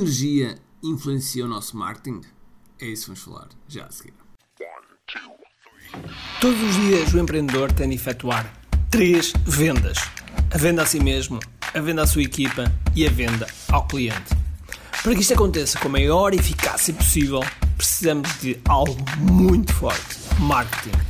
energia influencia o nosso marketing? É isso que vamos falar já a seguir. Todos os dias o empreendedor tem de efetuar três vendas: a venda a si mesmo, a venda à sua equipa e a venda ao cliente. Para que isto aconteça com a maior eficácia possível, precisamos de algo muito forte: marketing.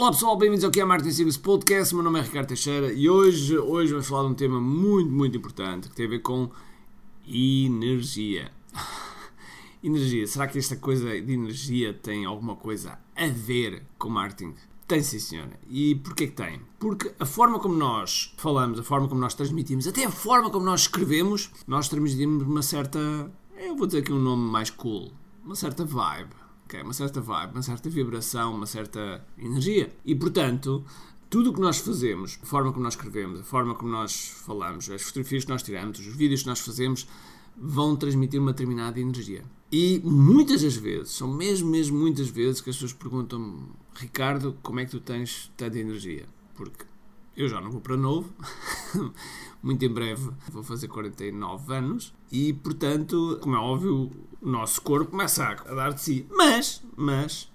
Olá pessoal, bem-vindos ao que é Martin Sigos Podcast. Meu nome é Ricardo Teixeira e hoje, hoje vamos falar de um tema muito, muito importante que tem a ver com energia. energia. Será que esta coisa de energia tem alguma coisa a ver com marketing? Tem sim, senhora. E porquê que tem? Porque a forma como nós falamos, a forma como nós transmitimos, até a forma como nós escrevemos, nós transmitimos uma certa. Eu vou dizer aqui um nome mais cool. Uma certa vibe. Okay? Uma certa vibe, uma certa vibração, uma certa energia. E portanto, tudo o que nós fazemos, a forma como nós escrevemos, a forma como nós falamos, as fotografias que nós tiramos, os vídeos que nós fazemos, vão transmitir uma determinada energia. E muitas das vezes, são mesmo, mesmo muitas vezes que as pessoas perguntam Ricardo, como é que tu tens tanta energia? Porque eu já não vou para novo, muito em breve vou fazer 49 anos e, portanto, como é óbvio, o nosso corpo começa a dar de si. Mas, mas,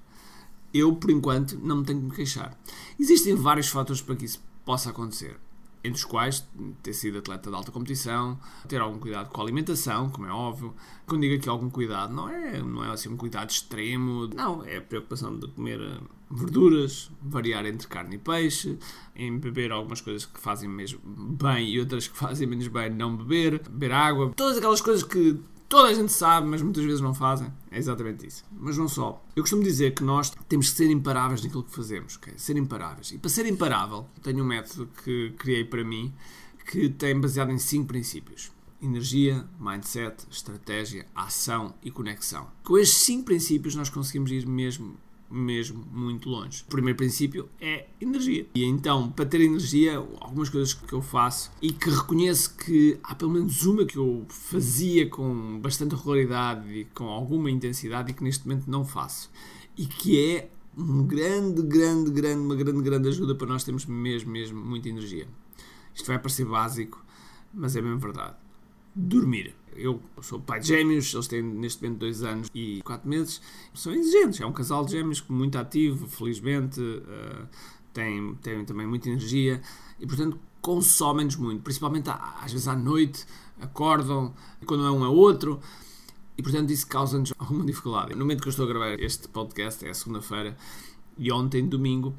eu, por enquanto, não me tenho que me queixar. Existem vários fatores para que isso possa acontecer entre os quais ter sido atleta de alta competição, ter algum cuidado com a alimentação, como é óbvio. Quando digo aqui algum cuidado, não é, não é assim um cuidado extremo, não, é a preocupação de comer eh, verduras, variar entre carne e peixe, em beber algumas coisas que fazem mesmo bem e outras que fazem menos bem não beber, beber água, todas aquelas coisas que toda a gente sabe, mas muitas vezes não fazem. É exatamente isso. Mas não só. Eu costumo dizer que nós temos que ser imparáveis naquilo que fazemos. Okay? Ser imparáveis. E para ser imparável, tenho um método que criei para mim que tem baseado em cinco princípios. Energia, mindset, estratégia, ação e conexão. Com estes cinco princípios nós conseguimos ir mesmo mesmo muito longe. O primeiro princípio é energia. E então, para ter energia, algumas coisas que eu faço e que reconheço que há pelo menos uma que eu fazia com bastante regularidade e com alguma intensidade e que neste momento não faço. E que é um grande, grande, grande, uma grande, grande ajuda para nós termos mesmo, mesmo muita energia. Isto vai parecer básico, mas é mesmo verdade. Dormir eu sou pai de gêmeos, eles têm neste momento dois anos e quatro meses, são exigentes. É um casal de gêmeos muito ativo, felizmente, uh, têm, têm também muita energia e, portanto, consomem-nos muito, principalmente às vezes à noite, acordam, quando é um é outro. E portanto isso causa-nos alguma dificuldade. No momento que eu estou a gravar este podcast, é segunda-feira, e ontem, domingo,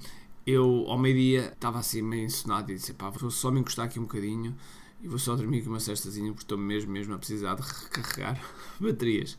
eu ao meio-dia estava assim meio ensonado e disse: pá, vou só me encostar aqui um bocadinho e vou só dormir com uma cestazinha porque estou mesmo, mesmo a precisar de recarregar baterias.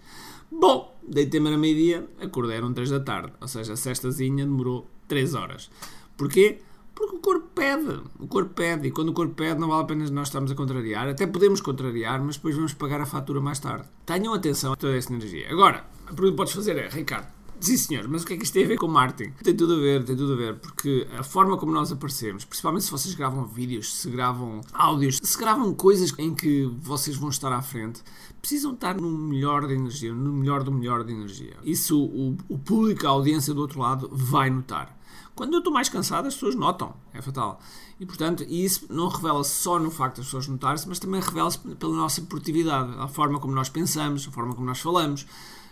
Bom, deitei-me na meia-dia, acordei eram 3 da tarde, ou seja, a cestazinha demorou 3 horas. Porquê? Porque o corpo pede, o corpo pede, e quando o corpo pede não vale a pena nós estarmos a contrariar, até podemos contrariar, mas depois vamos pagar a fatura mais tarde. Tenham atenção a toda essa energia. Agora, a pergunta que podes fazer é, Ricardo, Sim, senhor, mas o que é que isto tem a ver com marketing? Tem tudo a ver, tem tudo a ver, porque a forma como nós aparecemos, principalmente se vocês gravam vídeos, se gravam áudios, se gravam coisas em que vocês vão estar à frente, precisam estar no melhor da energia, no melhor do melhor da energia. Isso o, o público, a audiência do outro lado, vai notar. Quando eu estou mais cansado, as pessoas notam, é fatal. E portanto, isso não revela-se só no facto das pessoas notarem-se, mas também revela-se pela nossa produtividade, a forma como nós pensamos, a forma como nós falamos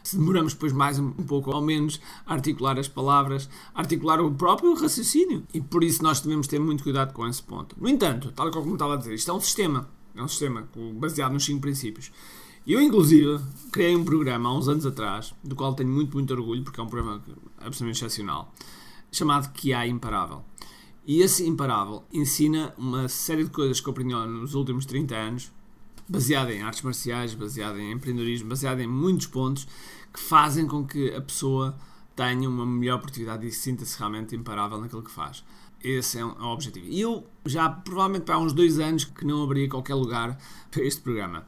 se demoramos depois mais um pouco ou menos a articular as palavras, a articular o próprio raciocínio. E por isso nós devemos ter muito cuidado com esse ponto. No entanto, tal como estava a dizer, isto é um sistema. É um sistema baseado nos cinco princípios. Eu, inclusive, criei um programa há uns anos atrás, do qual tenho muito, muito orgulho, porque é um programa absolutamente excepcional, chamado QA Imparável. E esse Imparável ensina uma série de coisas que eu aprendi nos últimos 30 anos, baseada em artes marciais, baseada em empreendedorismo, baseada em muitos pontos que fazem com que a pessoa tenha uma melhor produtividade e sinta-se realmente imparável naquilo que faz. Esse é, um, é o objetivo. E eu já, provavelmente, há uns dois anos que não abri qualquer lugar para este programa.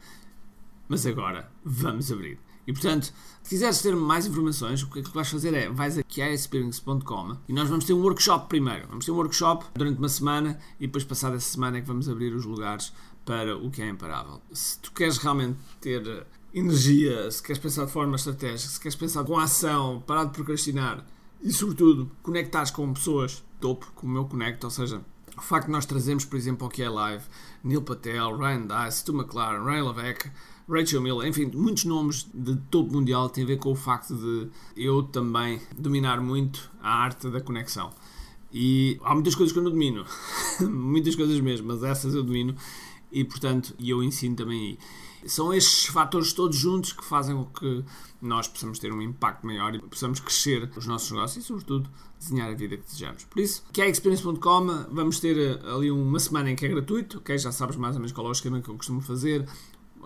Mas agora, vamos abrir. E portanto, se quiseres ter mais informações, o que, é que vais fazer é vais a kiaexperience.com e nós vamos ter um workshop primeiro. Vamos ter um workshop durante uma semana e depois, passada essa semana, é que vamos abrir os lugares para o que é imparável. Se tu queres realmente ter energia, se queres pensar de forma estratégica, se queres pensar com ação, parar de procrastinar e, sobretudo, conectares com pessoas topo, como eu conecto, ou seja, o facto de nós trazemos, por exemplo, ao que é live, Neil Patel, Ryan Dice, Stu McLaren, Ray Levesque, Rachel Miller, enfim, muitos nomes de topo mundial têm a ver com o facto de eu também dominar muito a arte da conexão. E há muitas coisas que eu não domino, muitas coisas mesmo, mas essas eu domino e, portanto, eu ensino também aí. São estes fatores todos juntos que fazem com que nós possamos ter um impacto maior e possamos crescer os nossos negócios e, sobretudo, desenhar a vida que desejamos. Por isso, que é experience.com, vamos ter eh, ali uma semana em que é gratuito, ok? Já sabes mais ou menos qual é o esquema que eu costumo fazer.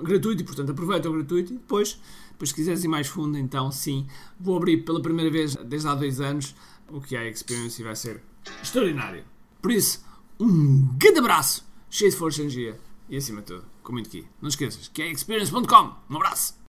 Gratuito e, portanto, aproveita o gratuito e depois, depois se quiseres ir mais fundo, então sim, vou abrir pela primeira vez desde há dois anos o que é Experience e vai ser extraordinário. Por isso, um grande abraço, cheio de força e energia e acima de tudo, com muito aqui. Não esqueças que é experience.com. Um abraço!